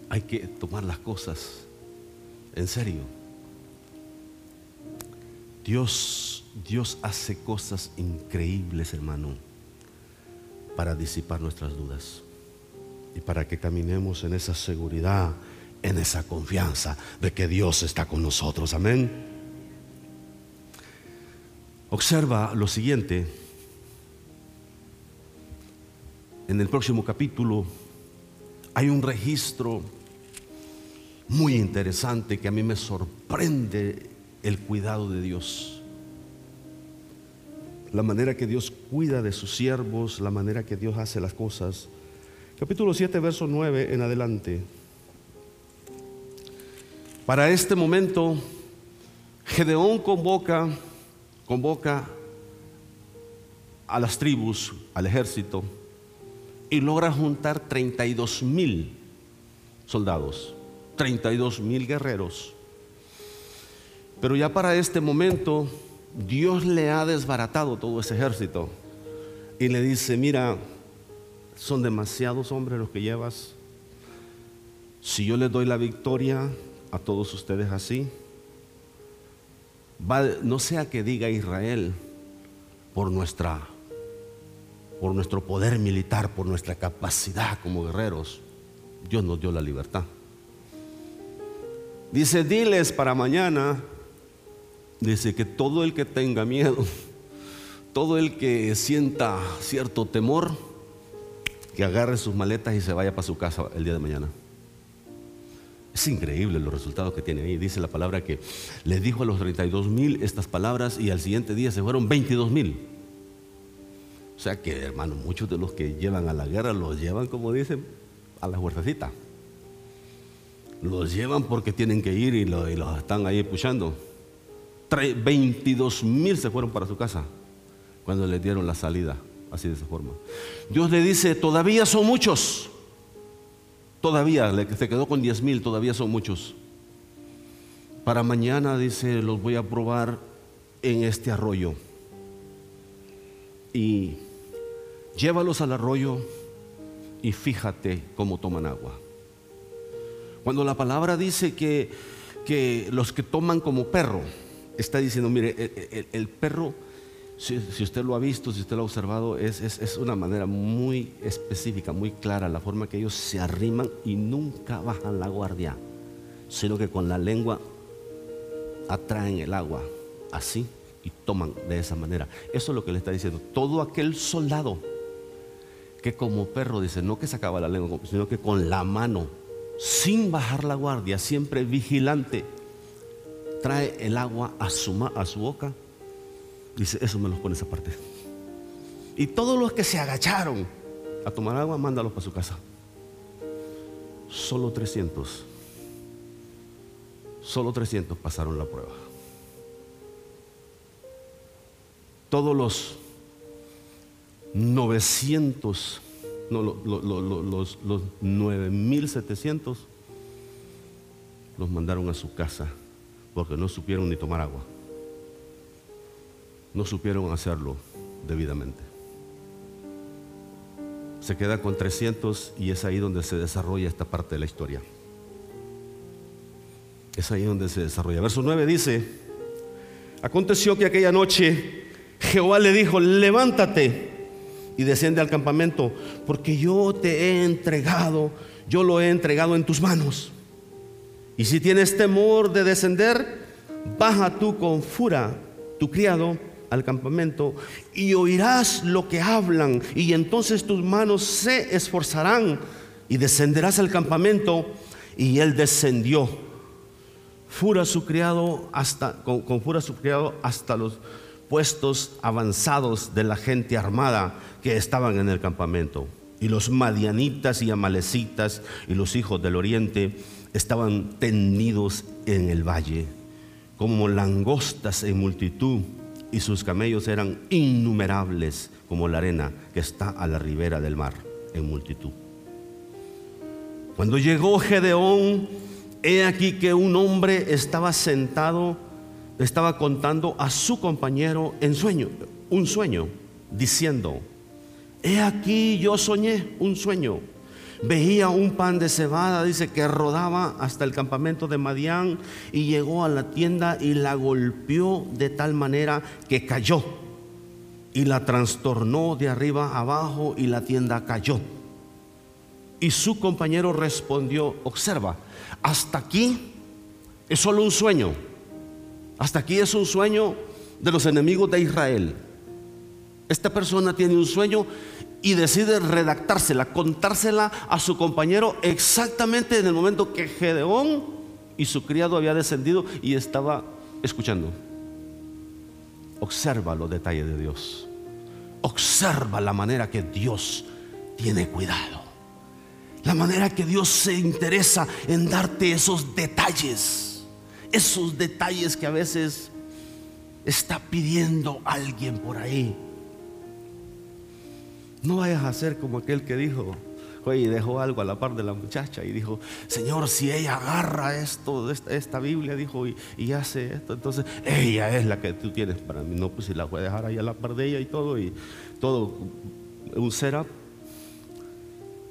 hay que tomar las cosas en serio. Dios, Dios hace cosas increíbles, hermano, para disipar nuestras dudas y para que caminemos en esa seguridad, en esa confianza de que Dios está con nosotros. Amén. Observa lo siguiente. En el próximo capítulo hay un registro muy interesante que a mí me sorprende el cuidado de Dios. La manera que Dios cuida de sus siervos, la manera que Dios hace las cosas. Capítulo 7, verso 9 en adelante. Para este momento, Gedeón convoca, convoca a las tribus, al ejército, y logra juntar 32 mil soldados. 32 mil guerreros. Pero ya para este momento Dios le ha desbaratado todo ese ejército y le dice, mira, son demasiados hombres los que llevas. Si yo les doy la victoria a todos ustedes así, no sea que diga Israel por nuestra por nuestro poder militar, por nuestra capacidad como guerreros, Dios nos dio la libertad. Dice, diles para mañana, dice que todo el que tenga miedo, [laughs] todo el que sienta cierto temor, que agarre sus maletas y se vaya para su casa el día de mañana. Es increíble los resultados que tiene ahí. Dice la palabra que le dijo a los 32 mil estas palabras y al siguiente día se fueron 22 mil. O sea que, hermano, muchos de los que llevan a la guerra los llevan, como dicen, a la fuercecita los llevan porque tienen que ir y, los están ahí puchando. 22 mil se fueron para su casa cuando le dieron la salida, así de esa forma. Dios le dice, todavía son muchos. Todavía, se quedó con 10 mil, todavía son muchos. Para mañana, dice, los voy a probar en este arroyo. Y llévalos al arroyo y fíjate cómo toman agua. Cuando la palabra dice que, que los que toman como perro, está diciendo, mire, el, perro, si, usted lo ha visto, si usted lo ha observado, es, es, una manera muy específica, muy clara, la forma que ellos se arriman y nunca bajan la guardia, sino que con la lengua atraen el agua, así, y toman de esa manera. Eso es lo que le está diciendo. Todo aquel soldado que como perro, dice, no que sacaba la lengua, sino que con la mano, sin bajar la guardia, siempre vigilante, trae el agua a su, a su boca. Dice, eso me los pone esa parte. Y todos los que se agacharon a tomar agua, mándalos para su casa. Solo 300. Solo 300 pasaron la prueba. Todos los 900, no, los, los 9700 los mandaron a su casa porque no supieron ni tomar agua. No supieron hacerlo debidamente. Se queda con 300 y es ahí donde se desarrolla esta parte de la historia. Es ahí donde se desarrolla. Verso 9 dice, aconteció que aquella noche Jehová le dijo, levántate y desciende al campamento, porque yo te he entregado, yo lo he entregado en tus manos. Y si tienes temor de descender, baja tú con fura tu criado al campamento y oirás lo que hablan y entonces tus manos se esforzarán y descenderás al campamento y él descendió. Fura su criado hasta con, con fura su criado hasta los puestos avanzados de la gente armada que estaban en el campamento. Y los madianitas y amalecitas y los hijos del oriente estaban tendidos en el valle, como langostas en multitud, y sus camellos eran innumerables como la arena que está a la ribera del mar en multitud. Cuando llegó Gedeón, he aquí que un hombre estaba sentado, estaba contando a su compañero en sueño, un sueño, diciendo, he aquí yo soñé un sueño Veía un pan de cebada, dice que rodaba hasta el campamento de Madián y llegó a la tienda y la golpeó de tal manera que cayó y la trastornó de arriba abajo y la tienda cayó. Y su compañero respondió, observa, hasta aquí es solo un sueño, hasta aquí es un sueño de los enemigos de Israel. Esta persona tiene un sueño y decide redactársela, contársela a su compañero exactamente en el momento que Gedeón y su criado había descendido y estaba escuchando. Observa los detalles de Dios. Observa la manera que Dios tiene cuidado. La manera que Dios se interesa en darte esos detalles. Esos detalles que a veces está pidiendo alguien por ahí no vayas a ser como aquel que dijo, oye, dejó algo a la par de la muchacha y dijo, Señor, si ella agarra esto, esta, Biblia, dijo, y, hace esto, entonces ella es la que tú tienes para mí. No, pues si la voy a dejar ahí a la par de ella y todo, y todo, un setup.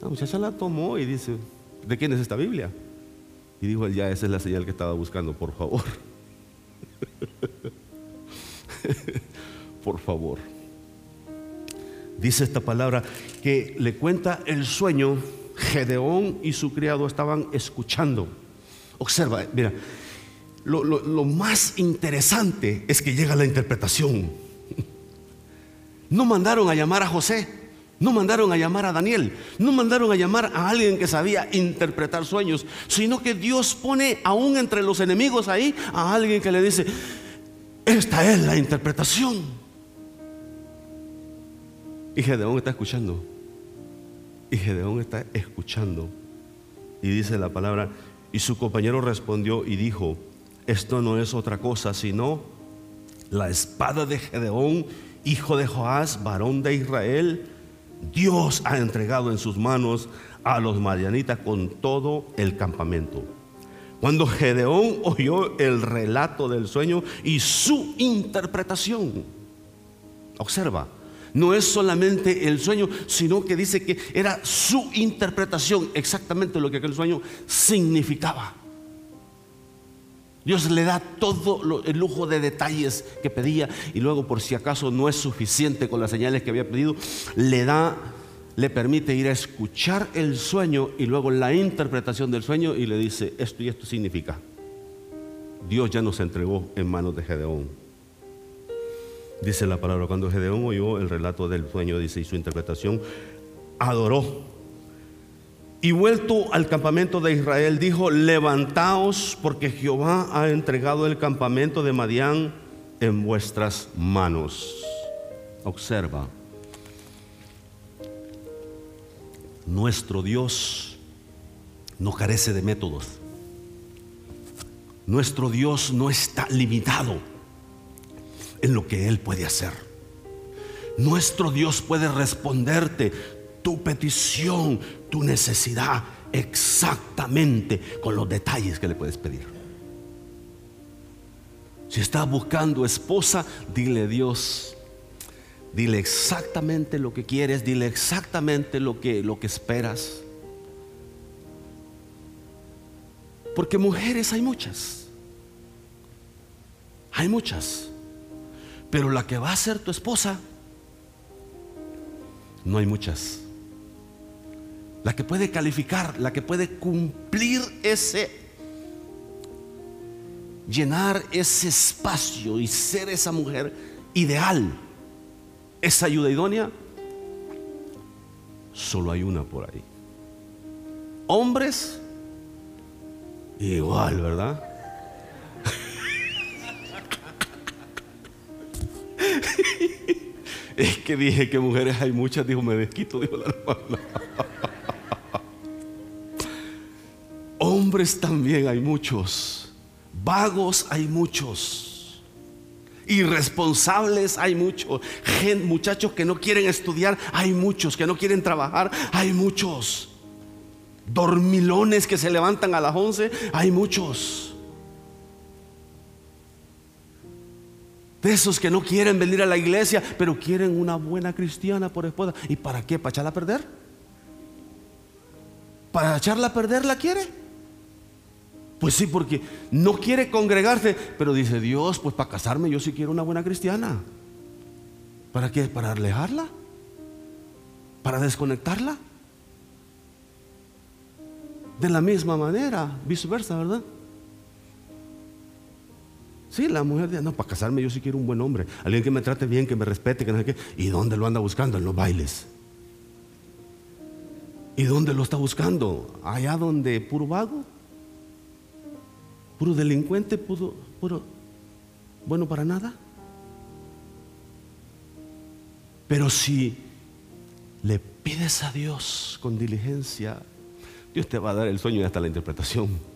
La muchacha la tomó y dice, ¿de quién es esta Biblia? Y dijo, ya esa es la señal que estaba buscando, por favor. [laughs] por favor dice esta palabra, que le cuenta el sueño, Gedeón y su criado estaban escuchando. Observa, mira, lo, más interesante es que llega la interpretación. No mandaron a llamar a José, no mandaron a llamar a Daniel, no mandaron a llamar a alguien que sabía interpretar sueños, sino que Dios pone aún entre los enemigos ahí a alguien que le dice, esta es la interpretación. Y Gedeón está escuchando. Y Gedeón está escuchando. Y dice la palabra, y su compañero respondió y dijo, esto no es otra cosa sino la espada de Gedeón, hijo de Joás, varón de Israel. Dios ha entregado en sus manos a los madianitas con todo el campamento. Cuando Gedeón oyó el relato del sueño y su interpretación, observa, no es solamente el sueño, sino que dice que era su interpretación exactamente lo que aquel sueño significaba. Dios le da todo el lujo de detalles que pedía y luego por si acaso no es suficiente con las señales que había pedido, le da, le permite ir a escuchar el sueño y luego la interpretación del sueño y le dice, esto y esto significa. Dios ya nos entregó en manos de Gedeón. Dice la palabra, cuando Gedeón oyó el relato del sueño, dice, y su interpretación, adoró y vuelto al campamento de Israel, dijo, levantaos porque Jehová ha entregado el campamento de Madián en vuestras manos. Observa, nuestro Dios no carece de métodos. Nuestro Dios no está limitado en lo que Él puede hacer. Nuestro Dios puede responderte tu petición, tu necesidad exactamente con los detalles que le puedes pedir. Si estás buscando esposa, dile Dios, dile exactamente lo que quieres, dile exactamente lo que, lo que esperas. Porque mujeres hay muchas. Hay muchas. Pero la que va a ser tu esposa, no hay muchas la que puede calificar, la que puede cumplir ese, llenar ese espacio y ser esa mujer ideal, esa ayuda idónea, solo hay una por ahí. Hombres, igual, ¿verdad? Es que dije que mujeres hay muchas, dijo, me desquito, dijo la hermana. Hombres también hay muchos. Vagos hay muchos. Irresponsables hay muchos. muchachos que no quieren estudiar, hay muchos. Que no quieren trabajar, hay muchos. Dormilones que se levantan a las 11, hay muchos. De esos que no quieren venir a la iglesia, pero quieren una buena cristiana por esposa. ¿Y para qué? ¿Para echarla a perder? ¿Para echarla a perder la quiere? Pues sí, porque no quiere congregarse, pero dice Dios, pues para casarme yo sí quiero una buena cristiana. ¿Para qué? ¿Para alejarla? ¿Para desconectarla? De la misma manera, viceversa, ¿verdad? Sí, la mujer dice, no, para casarme yo sí quiero un buen hombre, alguien que me trate bien, que me respete, que no sé qué. ¿Y dónde lo anda buscando? En los bailes. ¿Y dónde lo está buscando? Allá donde puro vago puro delincuente, puro, puro bueno para nada. Pero si le pides a Dios con diligencia, Dios te va a dar el sueño y hasta la interpretación.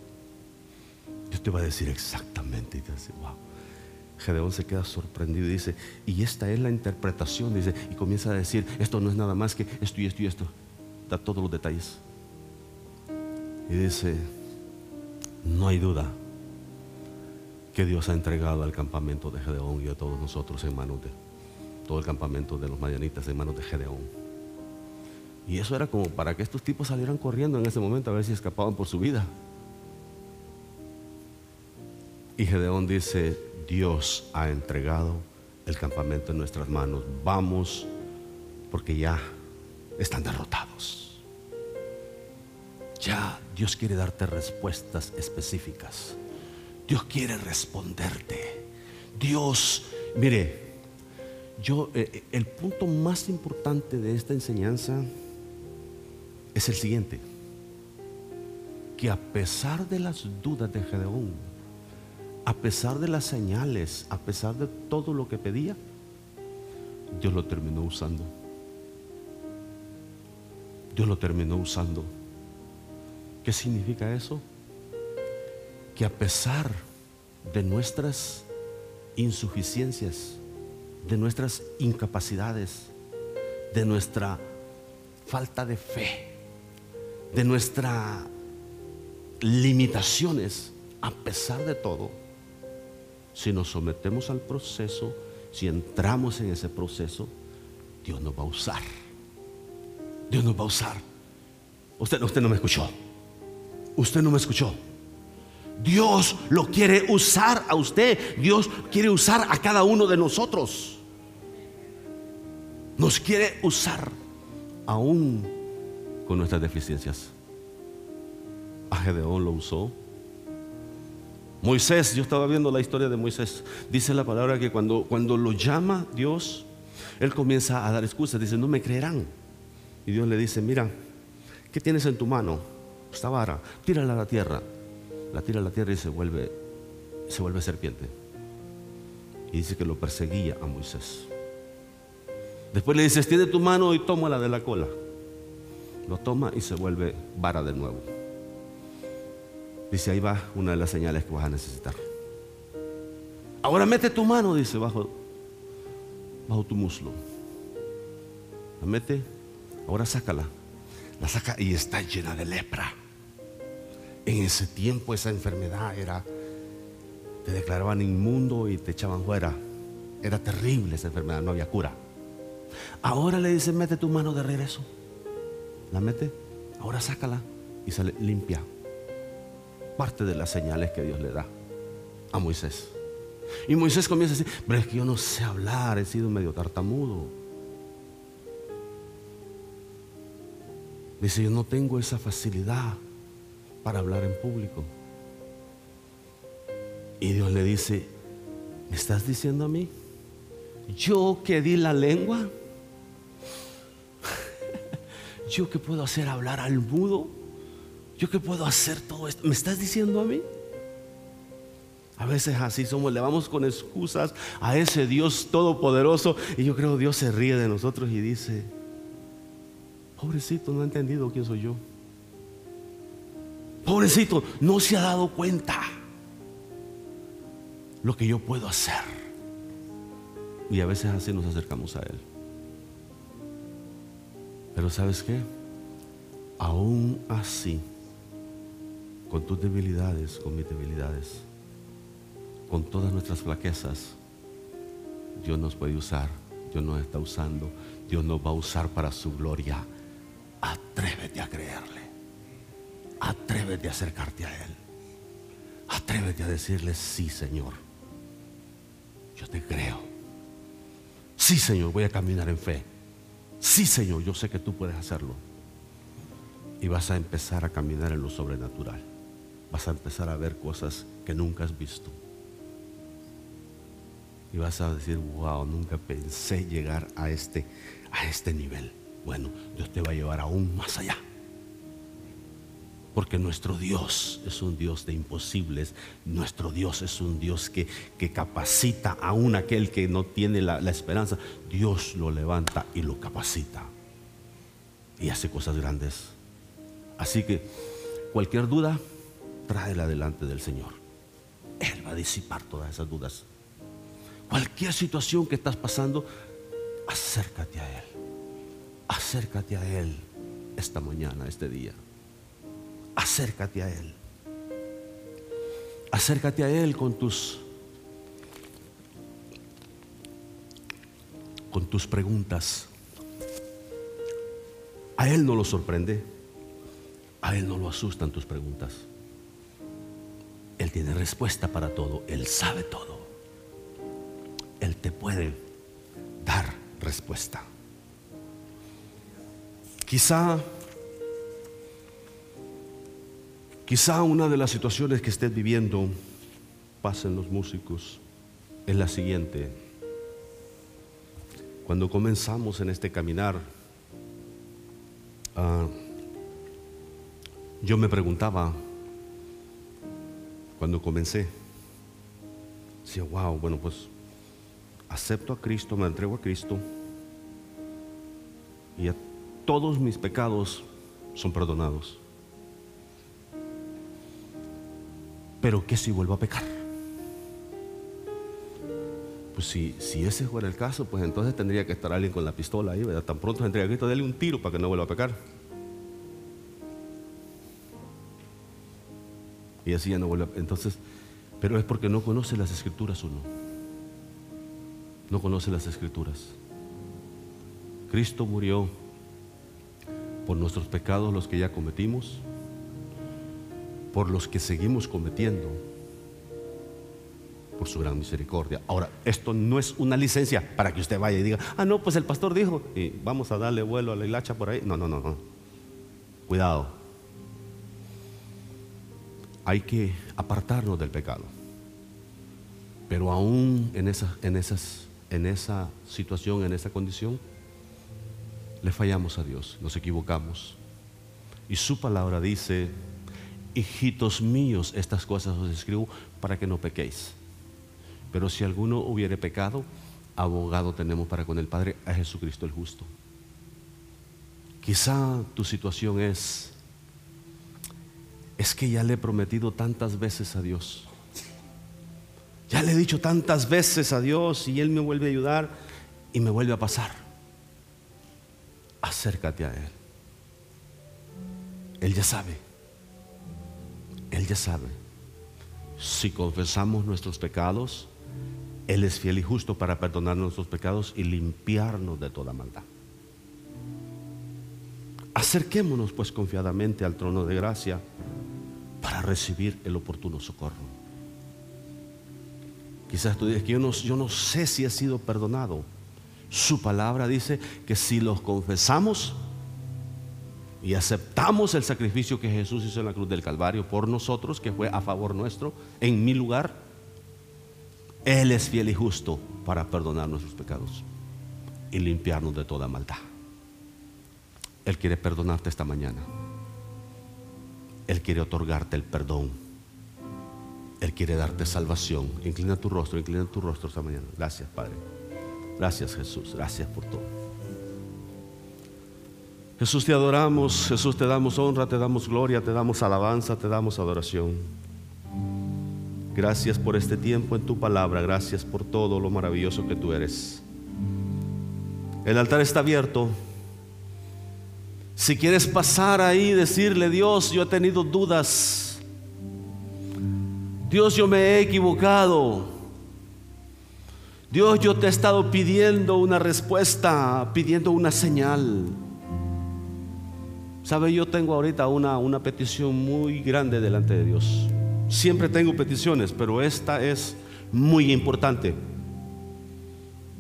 Dios te va a decir exactamente. Y te dice, wow. Gedeón se queda sorprendido y dice, y esta es la interpretación, dice, y comienza a decir, esto no es nada más que esto y esto y esto. Da todos los detalles. Y dice, no hay duda que Dios ha entregado al campamento de Gedeón y a todos nosotros en manos de todo el campamento de los madianitas en manos de Gedeón. Y eso era como para que estos tipos salieran corriendo en ese momento a ver si escapaban por su vida. Y Gedeón dice, Dios ha entregado el campamento en nuestras manos. Vamos porque ya están derrotados. Ya Dios quiere darte respuestas específicas. Dios quiere responderte. Dios, mire, yo, eh, eh, el punto más importante de esta enseñanza es el siguiente, que a pesar de las dudas de Gedeón, a pesar de las señales, a pesar de todo lo que pedía, Dios lo terminó usando. Dios lo terminó usando. ¿Qué significa eso? que a pesar de nuestras insuficiencias, de nuestras incapacidades, de nuestra falta de fe, de nuestras limitaciones, a pesar de todo, si nos sometemos al proceso, si entramos en ese proceso, Dios nos va a usar. Dios nos va a usar. Usted, usted no me escuchó. Usted no me escuchó. Dios lo quiere usar a usted. Dios quiere usar a cada uno de nosotros. Nos quiere usar aún con nuestras deficiencias. A Gedeón lo usó. Moisés, yo estaba viendo la historia de Moisés. Dice la palabra que cuando, cuando lo llama Dios, él comienza a dar excusas. Dice, no me creerán. Y Dios le dice, mira, ¿qué tienes en tu mano? Esta vara, tírala a la tierra. La tira a la tierra y se vuelve, se vuelve serpiente. Y dice que lo perseguía a Moisés. Después le dice, extiende tu mano y tómala de la cola. Lo toma y se vuelve vara de nuevo. Dice, ahí va una de las señales que vas a necesitar. Ahora mete tu mano, dice, bajo, bajo tu muslo. La mete, ahora sácala. La saca y está llena de lepra. En ese tiempo esa enfermedad era, te declaraban inmundo y te echaban fuera. Era terrible esa enfermedad, no había cura. Ahora le dicen, mete tu mano de regreso. La mete, ahora sácala y sale limpia. Parte de las señales que Dios le da a Moisés. Y Moisés comienza a decir, pero es que yo no sé hablar, he sido medio tartamudo. Dice, yo no tengo esa facilidad para hablar en público. Y Dios le dice, ¿me estás diciendo a mí? Yo que di la lengua, [laughs] yo que puedo hacer hablar al mudo, yo que puedo hacer todo esto, ¿me estás diciendo a mí? A veces así somos, le vamos con excusas a ese Dios todopoderoso y yo creo Dios se ríe de nosotros y dice, pobrecito, no ha entendido quién soy yo. Pobrecito, no se ha dado cuenta lo que yo puedo hacer. Y a veces así nos acercamos a Él. Pero ¿sabes qué? Aún así, con tus debilidades, con mis debilidades, con todas nuestras flaquezas, Dios nos puede usar, Dios nos está usando, Dios nos va a usar para su gloria. Atrévete a creerle. Atrévete a acercarte a Él. Atrévete a decirle, sí Señor, yo te creo. Sí Señor, voy a caminar en fe. Sí Señor, yo sé que tú puedes hacerlo. Y vas a empezar a caminar en lo sobrenatural. Vas a empezar a ver cosas que nunca has visto. Y vas a decir, wow, nunca pensé llegar a este, a este nivel. Bueno, Dios te va a llevar aún más allá. Porque nuestro Dios es un Dios de imposibles. Nuestro Dios es un Dios que, que capacita aún aquel que no tiene la, la esperanza. Dios lo levanta y lo capacita. Y hace cosas grandes. Así que cualquier duda, tráela delante del Señor. Él va a disipar todas esas dudas. Cualquier situación que estás pasando, acércate a Él. Acércate a Él esta mañana, este día acércate a Él. Acércate a Él con tus con tus preguntas. A Él no lo sorprende, a Él no lo asustan tus preguntas. Él tiene respuesta para todo, Él sabe todo. Él te puede dar respuesta. Quizá Quizá una de las situaciones que estés viviendo, pasen los músicos, es la siguiente. Cuando comenzamos en este caminar, ah, yo me preguntaba, cuando comencé, decía, wow, bueno, pues acepto a Cristo, me entrego a Cristo y todos mis pecados son perdonados. Pero ¿qué si vuelvo a pecar? Pues si, si ese fuera el caso, pues entonces tendría que estar alguien con la pistola ahí, ¿verdad? Tan pronto se entrega a Cristo, dale un tiro para que no vuelva a pecar. Y así ya no vuelve. Entonces, pero es porque no conoce las escrituras uno. No conoce las escrituras. Cristo murió por nuestros pecados, los que ya cometimos por los que seguimos cometiendo, por su gran misericordia. Ahora, esto no es una licencia para que usted vaya y diga, ah, no, pues el pastor dijo, y vamos a darle vuelo a la hilacha por ahí. No, no, no, no. Cuidado. Hay que apartarnos del pecado. Pero aún en esa, en, esas, en esa situación, en esa condición, le fallamos a Dios, nos equivocamos. Y su palabra dice, hijitos míos, estas cosas os escribo para que no pequéis. Pero si alguno hubiere pecado, abogado tenemos para con el Padre a Jesucristo el justo. Quizá tu situación es, es que ya le he prometido tantas veces a Dios. Ya le he dicho tantas veces a Dios y Él me vuelve a ayudar y me vuelve a pasar. Acércate a Él. Él ya sabe. Él ya sabe. Si confesamos nuestros pecados, Él es fiel y justo para perdonar nuestros pecados y limpiarnos de toda maldad. Acerquémonos pues confiadamente al trono de gracia recibir el oportuno socorro. Quizás tú digas que yo no, yo no sé si he sido perdonado. Su palabra dice que si los confesamos, y aceptamos el sacrificio que Jesús hizo en la cruz del Calvario por nosotros, que fue a favor nuestro, en mi lugar, Él es fiel y justo para perdonar nuestros pecados y limpiarnos de toda maldad. Él quiere perdonarte esta mañana. Él quiere otorgarte el perdón. Él quiere darte salvación. Inclina tu rostro, inclina tu rostro esta mañana. Gracias, Padre. Gracias, Jesús. Gracias por todo. Jesús te adoramos, Jesús te damos honra, te damos gloria, te damos alabanza, te damos adoración. Gracias por este tiempo en tu palabra, gracias por todo lo maravilloso que tú eres. El altar está abierto. Si quieres pasar ahí y decirle, Dios, yo he tenido dudas. Dios, yo me he equivocado. Dios, yo te he estado pidiendo una respuesta, pidiendo una señal. Sabe, yo tengo ahorita una, una petición muy grande delante de Dios. Siempre tengo peticiones, pero esta es muy importante.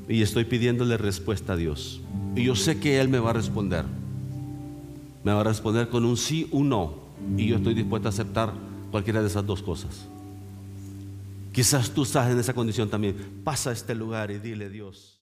Y estoy pidiéndole respuesta a Dios. Y yo sé que Él me va a responder. Me va a responder con un sí, o un no. Y yo estoy dispuesto a aceptar cualquiera de esas dos cosas. Quizás tú estás en esa condición también. Pasa a este lugar y dile Dios.